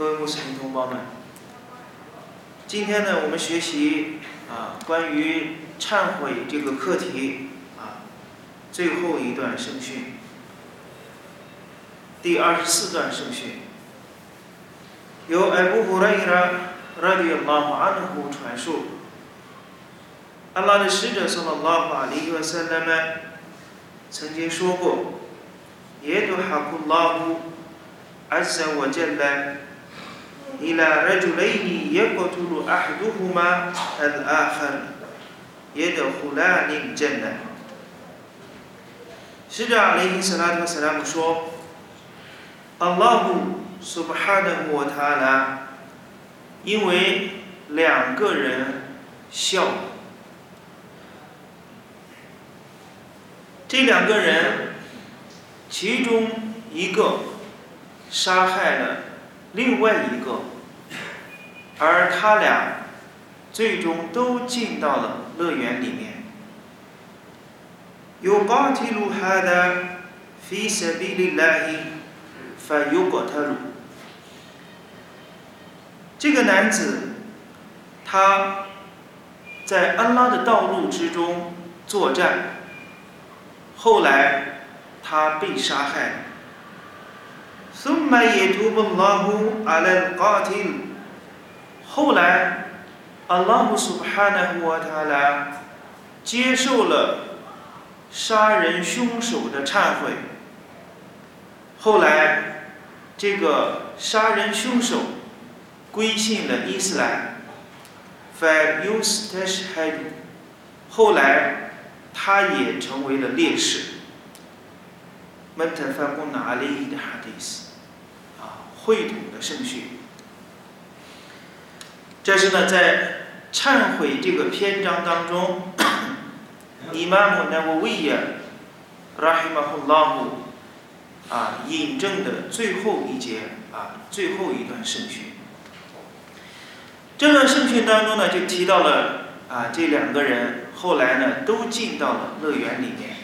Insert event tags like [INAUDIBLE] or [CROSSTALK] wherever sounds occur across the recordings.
各位穆斯林同胞们，今天呢，我们学习啊关于忏悔这个课题啊最后一段圣训，第二十四段圣训，由艾布胡雷拉拉迪拉马安胡传述，阿拉的使者说了拉法里和塞勒曼曾经说过，耶杜哈库拉胡阿塞我见来。إلى رجلين يقتل أحدهما الآخر يدخلان الجنة 使者阿里斯拉特斯拉姆说：“Allah subhanahu wa ta'ala 因为两个人笑，这两个人其中一个杀害了 另外一个。”而他俩最终都进到了乐园里面。يقاتل هذا في سبيل الله فيقتل。这个男子，他在安拉的道路之中作战，后来他被杀害。 ثم يتوب الله على القاتل。后来，阿拉姆苏哈纳胡瓦塔拉接受了杀人凶手的忏悔。后来，这个杀人凶手归信了伊斯兰。法尤斯特什海后来，他也成为了烈士。门特法 贡纳阿里的圣训。这是呢，在忏悔这个篇章当中，伊玛目那沃维亚拉希马胡拉姆啊引证的最后一节啊最后一段圣训。这段圣训当中呢，就提到了啊这两个人后来呢都进到了乐园里面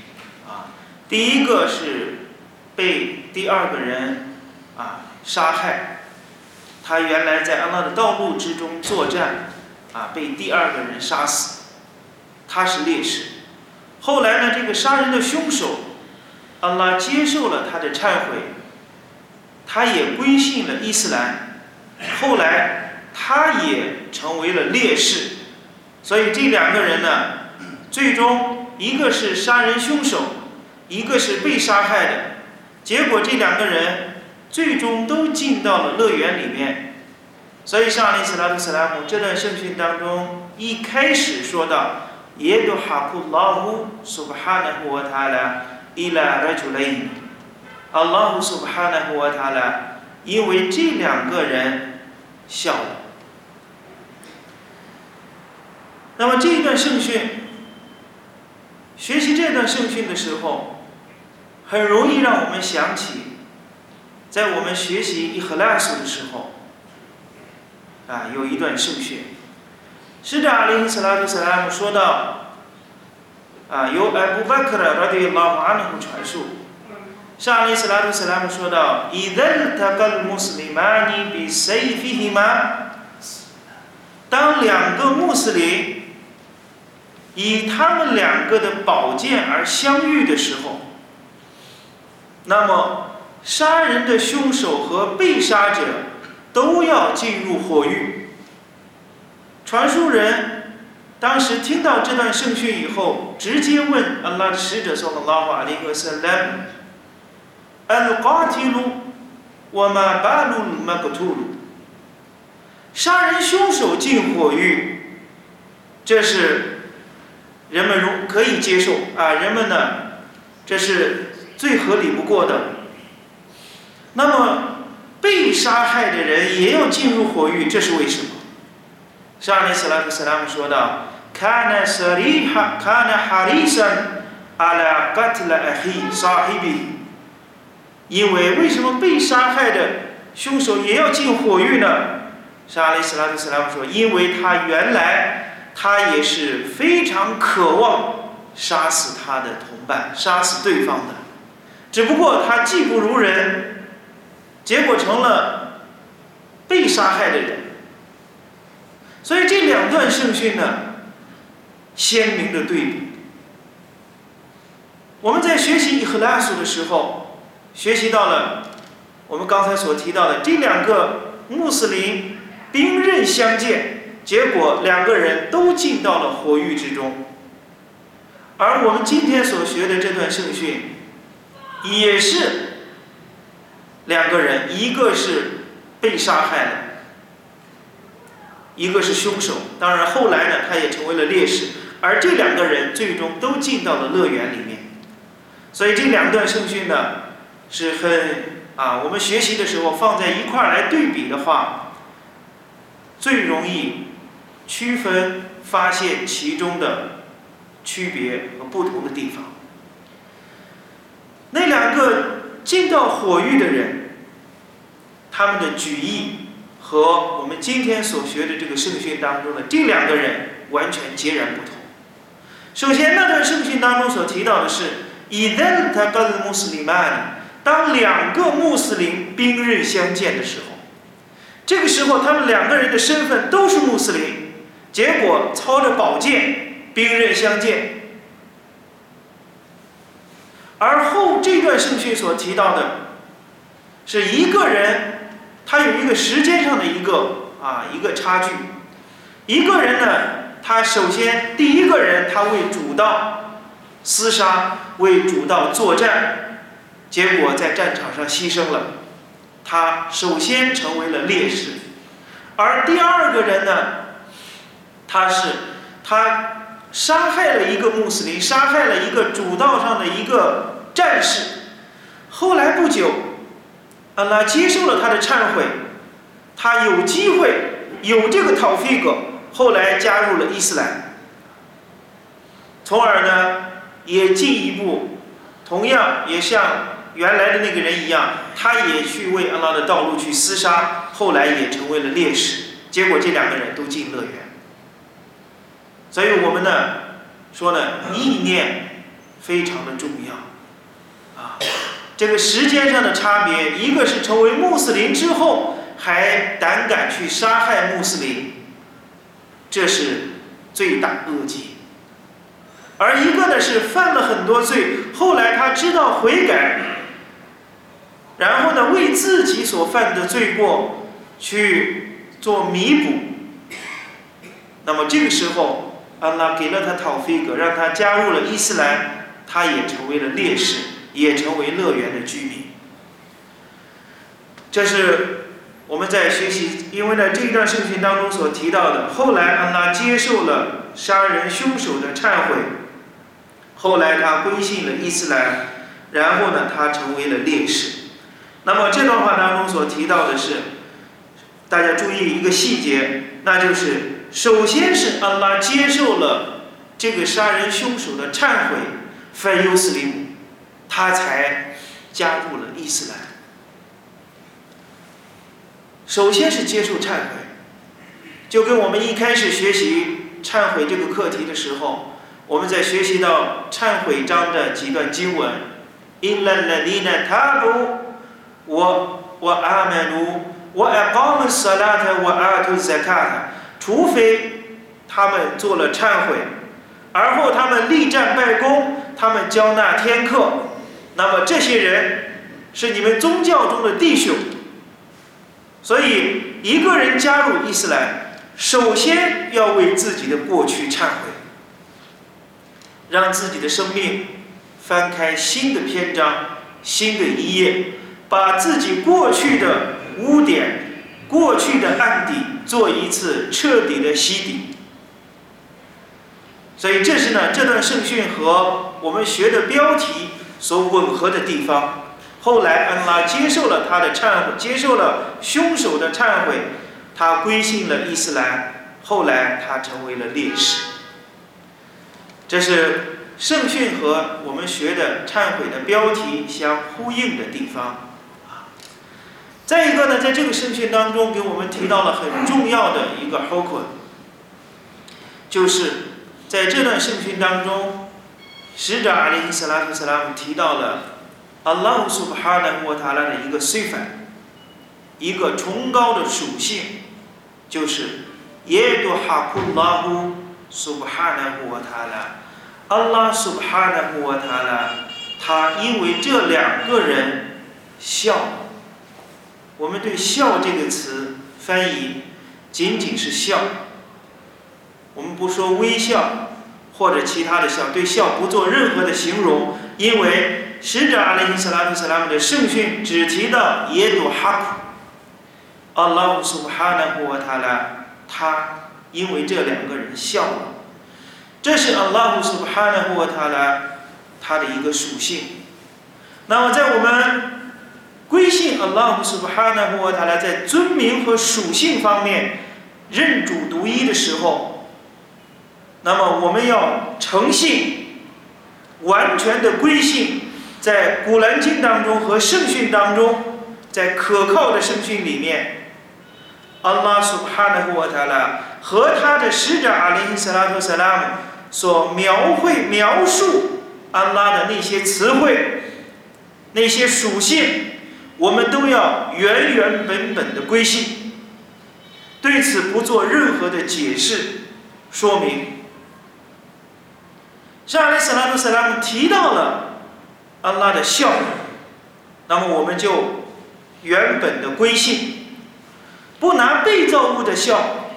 啊，第一个是被第二个人啊杀害。他原来在安拉的道路之中作战，啊，被第二个人杀死，他是烈士。后来呢，这个杀人的凶手，安拉接受了他的忏悔，他也归信了伊斯兰。后来他也成为了烈士。所以这两个人呢，最终一个是杀人凶手，一个是被杀害的。结果这两个人。最终都进到了乐园里面，所以上里斯拉图斯拉姆这段圣训当中一开始说到耶杜哈库拉胡苏巴哈纳胡瓦塔拉伊拉拉朱雷，阿拉胡苏巴哈纳胡瓦塔拉，因为这两个人笑了。那么这一段圣训，学习这段圣训的时候，很容易让我们想起。在我们学习伊赫拉斯的时候，啊，有一段圣训，使者阿里·斯拉特·斯拉姆说到，啊，由艾布·巴克的拉迪拉马安胡传述，上阿里·斯拉特·斯拉姆说到，伊德尔塔格穆斯林曼尼比塞菲希玛，当两个穆斯林以他们两个的宝剑而相遇的时候，那么。杀人的凶手和被杀者都要进入火狱。传书人当时听到这段圣训以后，直接问阿拉的使者说：“拉法里和塞勒，al qatilu wa ma balu maqtul。”杀人凶手进火狱，这是人们容可以接受啊，人们呢，这是最合理不过的。那么， 被杀害的人也要进入火狱，这是为什么？上面斯拉夫斯拉姆说道：“كان سريح كان حريصا على قتل أخي صاحبه。”因为为什么被杀害的凶手也要进火狱呢？沙利斯拉夫斯拉姆说：“因为他原来他也是非常渴望杀死他的同伴，杀死对方的，只不过他技不如人， 结果成了被杀害的人。所以这两段圣训呢，鲜明的对比。我们在学习伊赫拉苏的时候，学习到了我们刚才所提到的这两个穆斯林。”兵刃相见，结果两个人都进到了火狱之中。而我们今天所学的这段圣训，也是两个人，一个是被杀害了，一个是凶手。当然后来呢，他也成为了烈士。而这两个人最终都进到了乐园里面。所以这两段圣训呢，是很啊，我们学习的时候放在一块儿来对比的话。最容易区分、发现其中的区别和不同的地方。那两个进到火狱的人，他们的举意和我们今天所学的这个圣训当中的这两个人完全截然不同。首先，那段圣训当中所提到的是，以登他跟穆斯林曼，当两个穆斯林兵刃相见的时候。这个时候，他们两个人的身份都是穆斯林，结果操着宝剑，兵刃相见。而后这段圣训所提到的，是一个人，他有一个时间上的一个啊一个差距。一个人呢，他首先第一个人他为主道厮杀，为主道作战，结果在战场上牺牲了。他首先成为了烈士，而第二个人呢，他是他杀害了一个穆斯林，杀害了一个主道上的一个战士。后来不久，阿拉接受了他的忏悔，他有机会有这个讨菲格，后来加入了伊斯兰，从而呢也进一步，同样也像。原来的那个人一样，他也去为安拉的道路去厮杀，后来也成为了烈士。结果这两个人都进乐园。所以我们呢说呢，意念非常的重要啊。这个时间上的差别，一个是成为穆斯林之后还胆敢去杀害穆斯林，这是罪大恶极；而一个呢是犯了很多罪，后来他知道悔改。然后呢，为自己所犯的罪过去做弥补。那么这个时候，安拉给了他讨菲格，让他加入了伊斯兰，他也成为了烈士，也成为乐园的居民。这是我们在学习，因为呢这一段圣训当中所提到的。后来安拉接受了杀人凶手的忏悔，后来他归信了伊斯兰，然后呢他成为了烈士。那么这段话当中所提到的是，大家注意一个细节，那就是首先是安拉接受了这个杀人凶手的忏悔，非尤斯林姆，他才加入了伊斯兰。首先是接受忏悔，就跟我们一开始学习忏悔这个课题的时候，我们在学习到忏悔章的几段经文，إِلَّا الَّذِينَ تَابُوا 我我阿门奴， 除非他们做了忏悔，而后他们立战拜功，他们交纳天课，那么这些人是你们宗教中的弟兄。所以一个人加入伊斯兰，首先要为自己的过去忏悔，让自己的生命翻开新的篇章，新的一页。把自己过去的污点、过去的案底做一次彻底的洗底。所以这是呢这段圣训和我们学的标题所吻合的地方。后来安拉接受了他的忏悔，接受了凶手的忏悔，他归信了伊斯兰，后来他成为了烈士。这是圣训和我们学的忏悔的标题相呼应的地方。再一个呢，在这个圣训当中，给我们提到了很重要的一个 hukm，就是在这段圣训当中，使者阿里·斯拉图·斯拉姆提到了阿拉苏巴哈的穆塔拉的一个 s i f 一个崇高的属性，就是耶多哈库拉布苏巴哈的穆塔拉，阿拉苏巴哈的穆塔拉，他因为这两个人笑。我们对“笑”这个词翻译仅仅是笑，我们不说微笑或者其他的笑，对笑不做任何的形容，因为使者阿里·斯拉姆斯拉姆的圣训只提到耶杜哈库，阿拉苏布哈纳胡瓦塔拉，他因为这两个人笑了，这是阿拉苏布哈纳胡瓦塔拉他的一个属性。那么在我们。归信阿拉姆苏巴哈纳胡他来在尊名和属性方面认主独一的时候，那么我们要诚信，完全的归信，在古兰经当中和圣训当中，在可靠的圣训里面，阿拉苏巴哈纳胡他来和他的使者阿里·斯拉图·萨拉姆所描绘描述安拉的那些词汇，那些属性。我们都要原原本本的归信，对此不做任何的解释说明。沙利斯拉图斯拉姆提到了安拉的笑，那么我们就原本的归信，不拿被造物的笑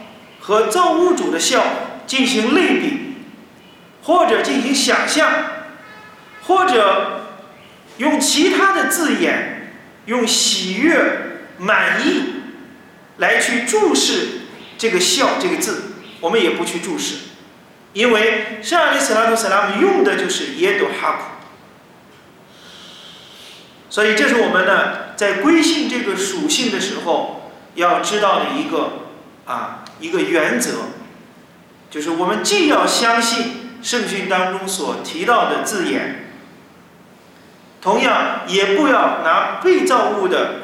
和造物主的笑进行类比，或者进行想象，或者用其他的字眼。用喜悦、满意来去注释这个“笑”这个字，我们也不去注释，因为上里斯拉图斯拉姆用的就是耶多哈普，所以这是我们呢在归信这个属性的时候要知道的一个啊一个原则，就是我们既要相信圣训当中所提到的字眼。同样，也不要拿被造物的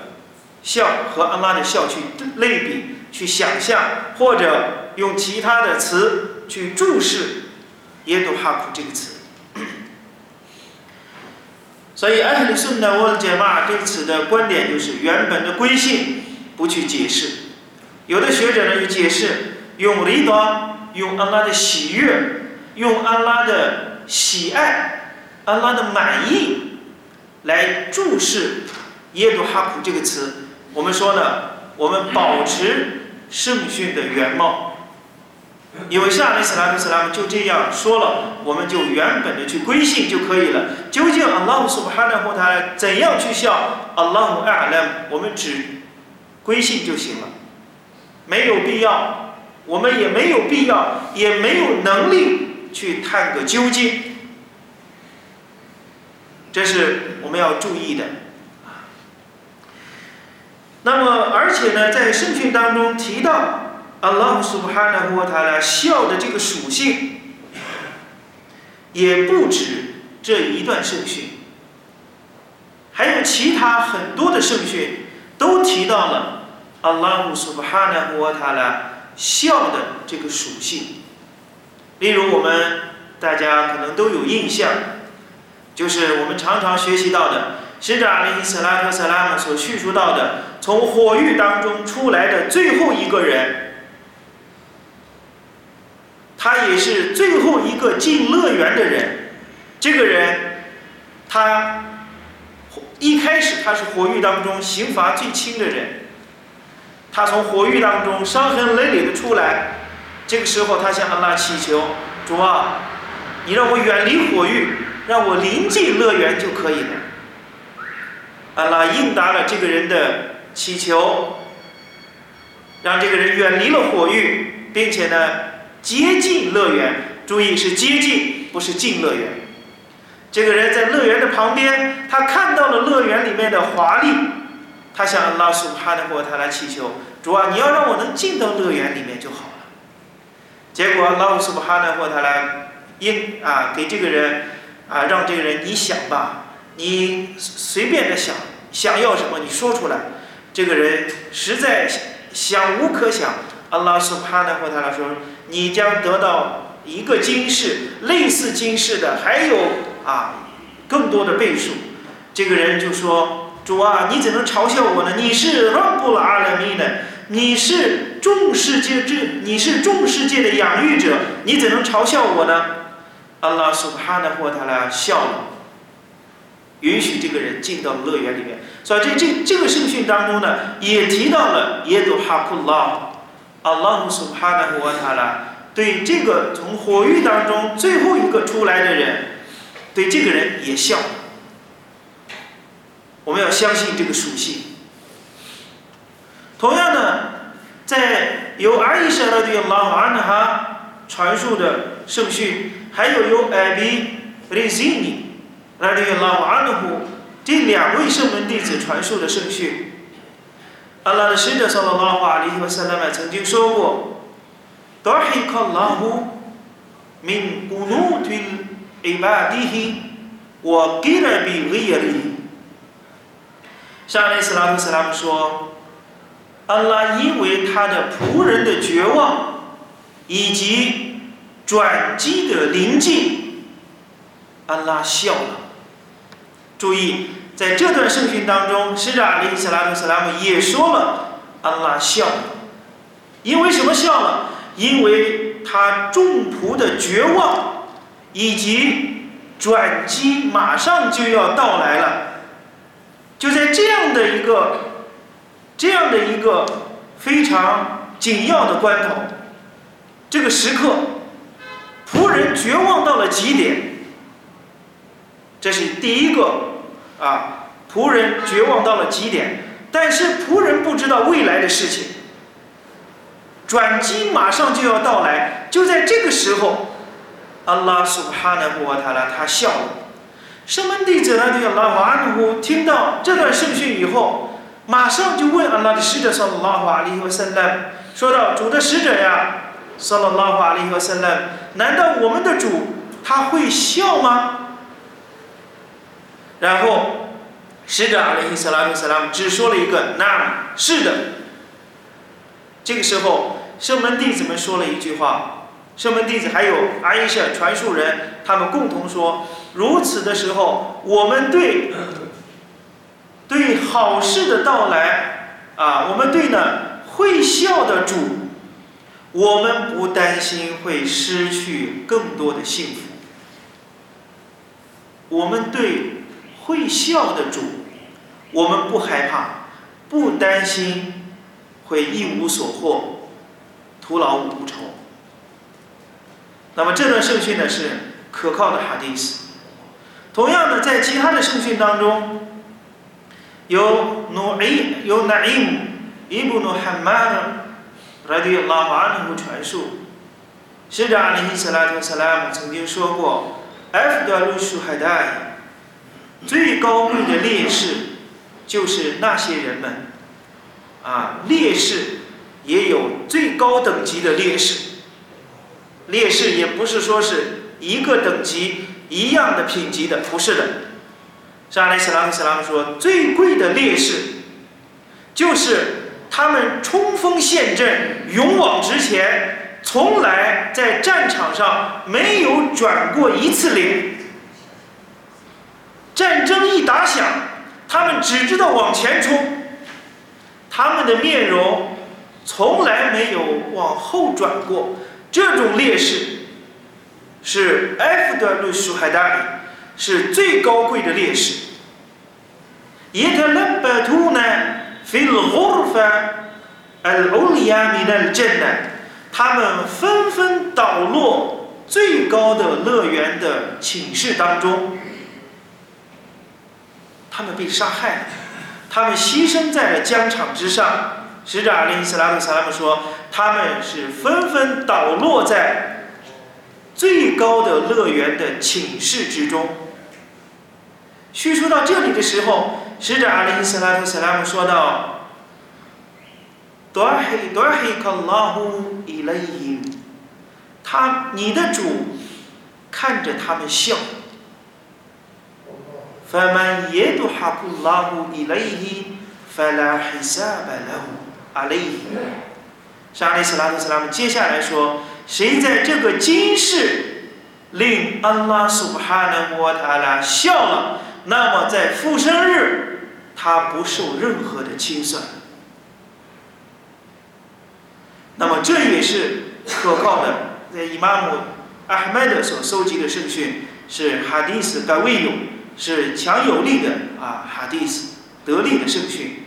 笑和阿拉的笑去类比、去想象，或者用其他的词去注释“耶杜哈普”这个词。[COUGHS] 所以，艾里顺的沃杰玛对此的观点就是：原本的归信不去解释。有的学者呢就解释，用离端，用安拉的喜悦，用安拉的喜爱，安拉的满意。来注释“耶杜哈普”这个词，我们说呢，我们保持圣训的原貌，因为下里斯拉姆斯拉姆就这样说了，我们就原本的去归信就可以了。究竟阿拉苏巴哈纳或他怎样去笑阿拉姆阿拉姆，我们只归信就行了，没有必要，我们也没有必要，也没有能力去探个究竟。这是我们要注意的。那么，而且呢，在圣训当中提到 Allah Subhanahu Wa Taala 笑的这个属性，也不止这一段圣训，还有其他很多的圣训都提到了 Allah Subhanahu Wa Taala 笑的这个属性。例如，我们大家可能都有印象，就是我们常常学习到的，使者阿里·斯拉特·萨拉姆所叙述到的，从火狱当中出来的最后一个人，他也是最后一个进乐园的人。这个人，他一开始他是火狱当中刑罚最轻的人，他从火狱当中伤痕累累的出来，这个时候他向安拉祈求：“主啊，你让我远离火狱。”让我临近乐园就可以了。阿拉应答了这个人的祈求，让这个人远离了火狱，并且呢接近乐园。注意是接近，不是进乐园。这个人在乐园的旁边，他看到了乐园里面的华丽，他向阿拉苏哈的国他来祈求，主啊，你要让我能进到乐园里面就好了。结果阿拉苏哈的国他来应啊，给这个人啊，让这个人你想吧，你随便的想，想要什么你说出来。这个人实在想无可想，阿拉苏哈的国他来说，你将得到一个金世，类似金世的还有。啊，更多的倍数，这个人就说：“主啊，你怎能嘲笑我呢？你是拉布拉阿拉米呢？你是众世界之，你是众世界的养育者，你怎能嘲笑我呢？”阿拉苏哈纳霍塔拉笑了，允许这个人进到乐园里面。所以这这这个圣训当中呢，也提到了耶杜哈库拉，阿拉苏哈纳霍塔拉对这个从火狱当中最后一个出来的人。对这个人也笑，我们要相信这个属性。同样呢，在由阿伊莎拉对拉瓦安哈传述的圣训，还有由艾比雷西尼来对拉瓦安胡这两位圣门弟子传述的圣训，阿拉的使者萨拉拉瓦里和萨拉曼曾经说过：“达希卡拉胡 min kunutil。” ibadihi wa qirabi ghayrihi。上来斯拉夫斯拉姆说，安拉因为他的仆人的绝望以及转机的临近，安拉笑了。注意，在这段圣训当中，使者阿里斯拉姆斯拉姆也说了，安拉笑了。因为什么笑了？因为他众仆的绝望。以及转机马上就要到来了，就在这样的一个这样的一个非常紧要的关头，这个时刻，仆人绝望到了极点。这是第一个啊，仆人绝望到了极点，但是仆人不知道未来的事情，转机马上就要到来，就在这个时候。阿拉苏哈纳布瓦塔拉，他笑了。圣门弟子呢，对阿拉瓦努呼听到这段圣训以后，马上就问阿拉的使者，萨拉拉瓦里和圣兰，说道：“主的使者呀，萨拉拉瓦里和圣兰，难道我们的主他会笑吗？”然后，使者阿里伊斯拉姆斯拉姆只说了一个“那是的”。这个时候，圣门弟子们说了一句话。圣门弟子还有阿伊舍传述人，他们共同说：如此的时候，我们对对好事的到来啊，我们对呢会笑的主，我们不担心会失去更多的幸福。我们对会笑的主，我们不害怕，不担心会一无所获，徒劳无酬。那么这段圣训呢是可靠的哈迪斯。同样的，在其他的圣训当中，有努伊有乃伊姆伊布努罕玛的来对拉瓦尼姆传述，使者阿里斯拉特斯拉姆曾经说过：“艾弗德鲁舒海代最高贵的烈士就是那些人们啊，烈士也有最高等级的烈士。”烈士也不是说是一个等级一样的品级的，不是的。是阿里斯拉姆斯拉姆说，最贵的烈士，就是他们冲锋陷阵、勇往直前，从来在战场上没有转过一次脸。战争一打响，他们只知道往前冲，他们的面容从来没有往后转过。这种烈士是埃弗德鲁舒海达里，是最高贵的烈士。伊特勒巴图呢，菲鲁胡法尔欧利亚米的镇呢，他们纷纷倒落最高的乐园的寝室当中，他们被杀害了，他们牺牲在了疆场之上。使者阿里·斯拉姆·萨拉姆说：“他们是纷纷倒落在最高的乐园的寝室之中。叙述到这里的时候，使者阿里斯拉特斯拉姆说道：“多黑多黑克拉呼伊雷因，他你的主看着他们笑。فمن يضحك الله إليه فلا حساب له عليه。沙利斯拉特斯拉姆接下来说：谁在这个今世令安拉苏哈纳摩塔拉笑了， ？”那么在复生日他不受任何的清算。那么这也是可靠的，在伊玛目阿哈迈德所收集的圣训是哈迪斯该未有。是强有力的啊，哈迪斯得力的圣训。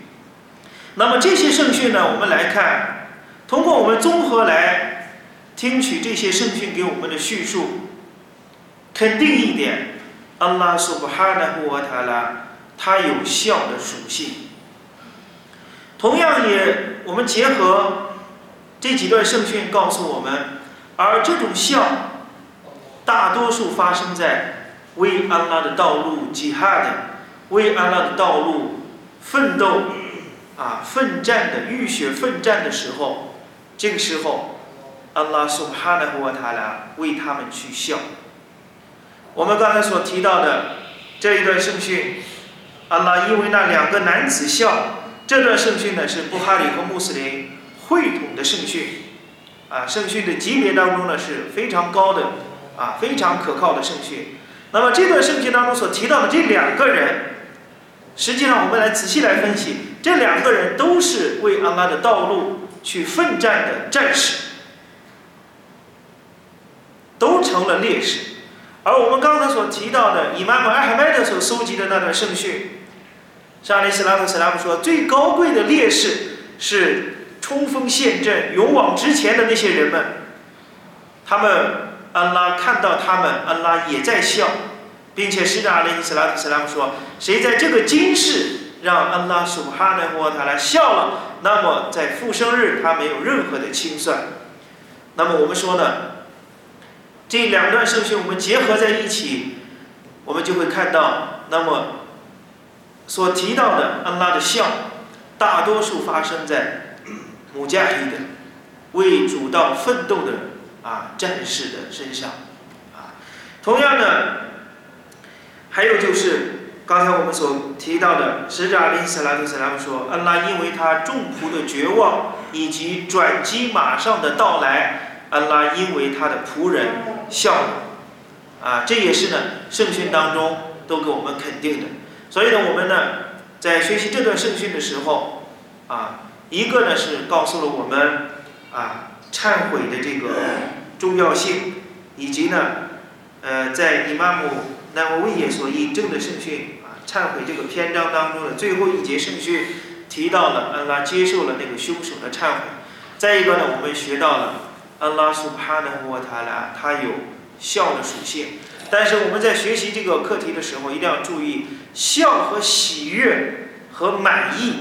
那么这些圣训呢，我们来看，通过我们综合来听取这些圣训给我们的叙述，肯定一点，安拉苏布哈纳布瓦塔拉，他有笑的属性。同样也，我们结合这几段圣训告诉我们，而这种笑，大多数发生在。为安拉的道路吉哈的，为安拉的道路奋斗啊，奋战的浴血奋战的时候，这个时候，安拉苏哈的和塔拉为他们去笑。我们刚才所提到的这一段圣训，阿拉因为那两个男子笑，这段圣训呢是布哈里和穆斯林会统的圣训，啊，圣训的级别当中呢是非常高的，啊，非常可靠的圣训。那么这段圣经当中所提到的这两个人，实际上我们来仔细来分析，这两个人都是为阿拉的道路去奋战的战士，都成了烈士。而我们刚才所提到的以玛目艾哈迈德所搜集的那段圣训，沙利斯拉特斯拉姆说，最高贵的烈士是冲锋陷阵、勇往直前的那些人们，他们。安拉看到他们，安拉也在笑，并且使者阿里·斯拉特·斯拉姆说：“谁在这个今世让安拉苏哈纳摩塔来笑了，那么在复生日他没有任何的清算。”那么我们说呢，这两段圣训我们结合在一起，我们就会看到，那么所提到的安拉的笑，大多数发生在 [CLEARS THROAT] 母家里的为主道奋斗的。啊，战士的身上，啊，同样的，还有就是刚才我们所提到的，使者阿里斯拉特斯拉姆说，安拉因为他众仆的绝望以及转机马上的到来，安拉因为他的仆人笑了，啊，这也是呢圣训当中都给我们肯定的。所以呢，我们呢在学习这段圣训的时候，啊，一个呢是告诉了我们，啊，忏悔的这个。重要性，以及呢，呃，在伊玛目那维也所印证的圣训啊，忏悔这个篇章当中的最后一节圣训，提到了安拉接受了那个凶手的忏悔。再一个呢，我们学到了安拉苏帕的沃塔拉，他有笑的属性。但是我们在学习这个课题的时候，一定要注意，笑和喜悦和满意，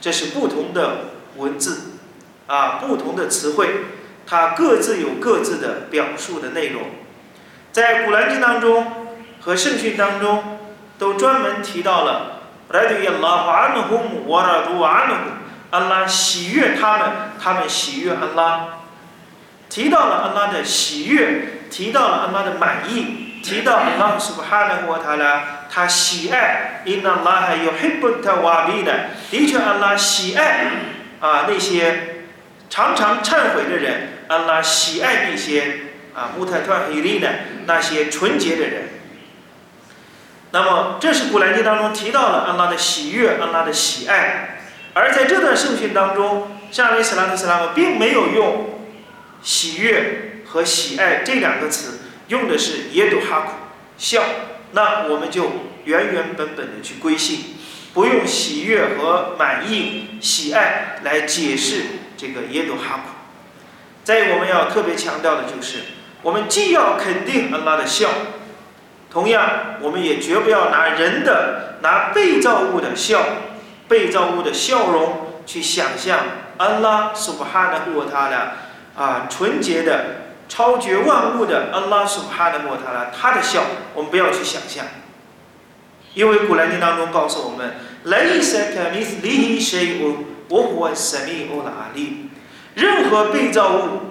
这是不同的文字啊，不同的词汇。它各自有各自的表述的内容，在古兰经当中和圣训当中都专门提到了。安拉喜悦他们，他们喜悦安拉。提到了安拉的喜悦，提到了安拉的满意，提到安拉是不哈的和他呢？他喜爱。因那拉还有黑布特瓦比的，的确安拉喜爱啊那些常常忏悔的人。安拉喜爱那些啊，穆泰特黑利的那些纯洁的人。那么，这是古兰经当中提到了安拉的喜悦，安拉的喜爱。而在这段圣训当中，夏利斯拉特斯拉姆并没有用喜悦和喜爱这两个词，用的是耶杜哈库笑。那我们就原原本本的去归信，不用喜悦和满意、喜爱来解释这个耶杜哈库。再我们要特别强调的就是，我们既要肯定安拉的笑，同样我们也绝不要拿人的、拿被造物的笑、被造物的笑容去想象安拉苏布哈的穆塔拉啊纯洁的、超绝万物的安拉苏布哈的穆塔拉他的笑，我们不要去想象。 因为《古兰经》当中告诉我们：“لَيْسَ كَمِثْلِهِ شَيْءٌ وَهُوَ السَّمِيعُ الْعَلِيمُ。”任何被造物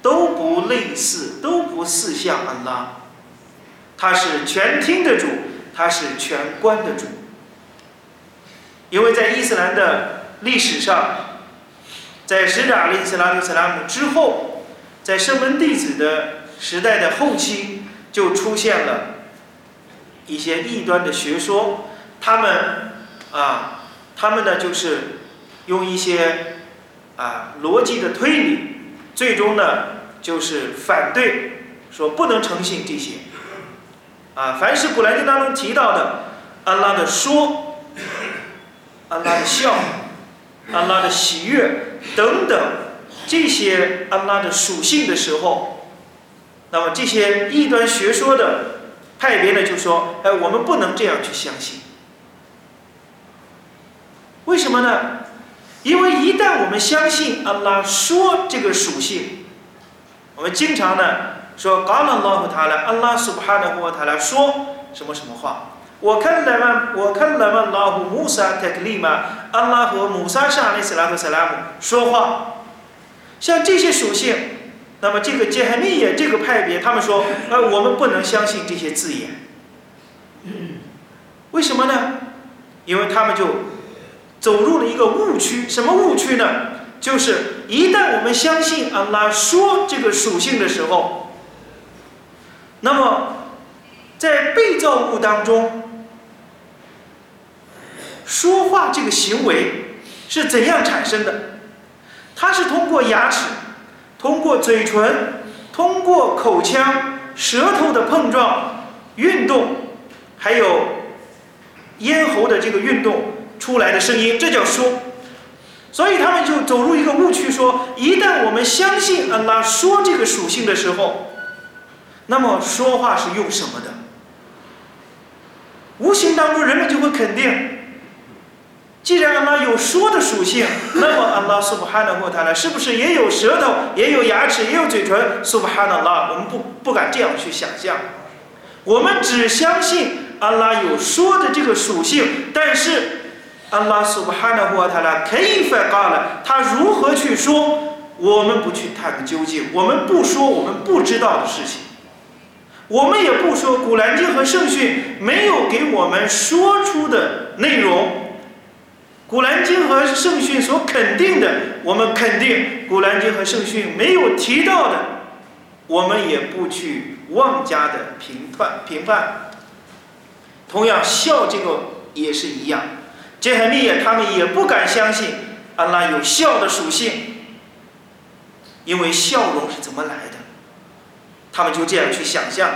都不类似，都不似像安拉。他是全听的主，他是全观的主。因为在伊斯兰的历史上， 在使者阿里·斯拉特·斯拉姆之后，在圣门弟子的时代的后期，就出现了一些异端的学说。他们啊，他们呢就是用一些啊逻辑的推理，最终呢就是反对，说不能诚信这些。啊，凡是古兰经当中提到的安拉的说、安拉的笑、安拉的喜悦等等这些安拉的属性的时候，那么这些异端学说的派别呢，就说：哎，我们不能这样去相信。为什么呢？因为一旦我们相信安拉说这个属性，我们经常呢。说，嘎拉拉和他来，安拉苏巴哈的和他来说什么什么话？我看了嘛，我看了嘛，拉和穆萨特克利嘛，安拉和穆萨沙利斯拉和萨拉姆说话。像这些属性，那么这个杰哈密耶这个派别，他们说，呃，我们不能相信这些字眼。为什么呢？因为他们就走入了一个误区。什么误区呢？就是一旦我们相信安拉说这个属性的时候。那么，在被造物当中，说话这个行为是怎样产生的？它是通过牙齿、通过嘴唇、通过口腔、舌头的碰撞、运动，还有咽喉的这个运动出来的声音，这叫说。所以他们就走入一个误区，说一旦我们相信安拉说这个属性的时候。那么说话是用什么的？无形当中，人们就会肯定，既然安拉有说的属性，那么安拉苏布哈纳或他呢，是不是也有舌头、也有牙齿、也有嘴唇？苏布哈纳拉，我们不不敢这样去想象。我们只相信安拉有说的这个属性，但是安拉苏布哈纳或他呢，可以发嘎了，他如何去说？我们不去探个究竟，我们不说我们不知道的事情。我们也不说《古兰经》和圣训没有给我们说出的内容，《古兰经》和圣训所肯定的，我们肯定；《古兰经》和圣训没有提到的，我们也不去妄加的评判评判。同样，孝这个也是一样，杰海密也他们也不敢相信安拉有孝的属性，因为笑容是怎么来的？他们就这样去想象，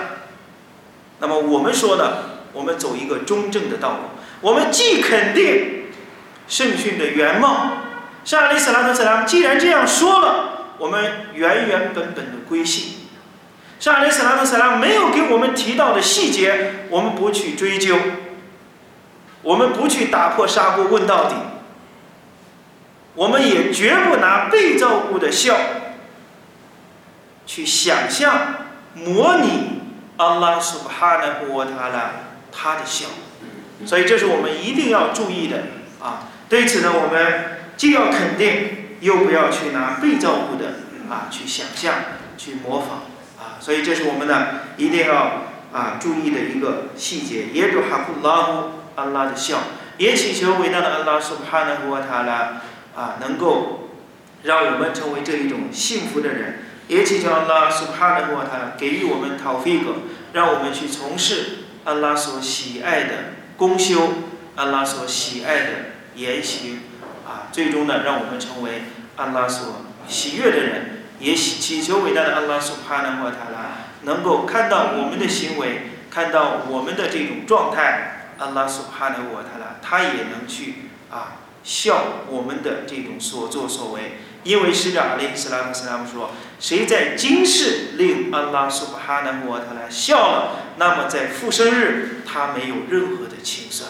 那么我们说呢？我们走一个中正的道路，我们既肯定圣训的原貌，沙利斯拉特斯拉既然这样说了，我们原原本本的归信。沙利斯拉特斯拉没有给我们提到的细节，我们不去追究，我们不去打破砂锅问到底，我们也绝不拿被造物的笑去想象。模拟阿拉苏巴哈纳布沃塔拉他的笑，所以这是我们一定要注意的啊。对此呢，我们既要肯定，又不要去拿被造物的啊去想象、去模仿啊。所以这是我们呢一定要啊注意的一个细节。也祝哈布拉姆阿拉的笑，也祈求伟大的阿拉苏巴哈纳布沃塔拉啊能够让我们成为这一种幸福的人。也祈求安拉苏哈的沃塔拉给予我们陶菲格，让我们去从事安拉所喜爱的功修，安拉所喜爱的言行，啊，最终呢，让我们成为安拉所喜悦的人。也祈求伟大的安拉苏哈的沃塔拉能够看到我们的行为，看到我们的这种状态，安拉苏哈的沃塔拉他也能去啊笑我们的这种所作所为。因为使者阿里斯拉姆斯拉姆说：“谁在今世令安拉苏哈纳穆瓦特来笑了，那么在复生日他没有任何的清算。”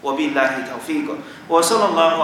我比拉希塔菲格，我说了拉姆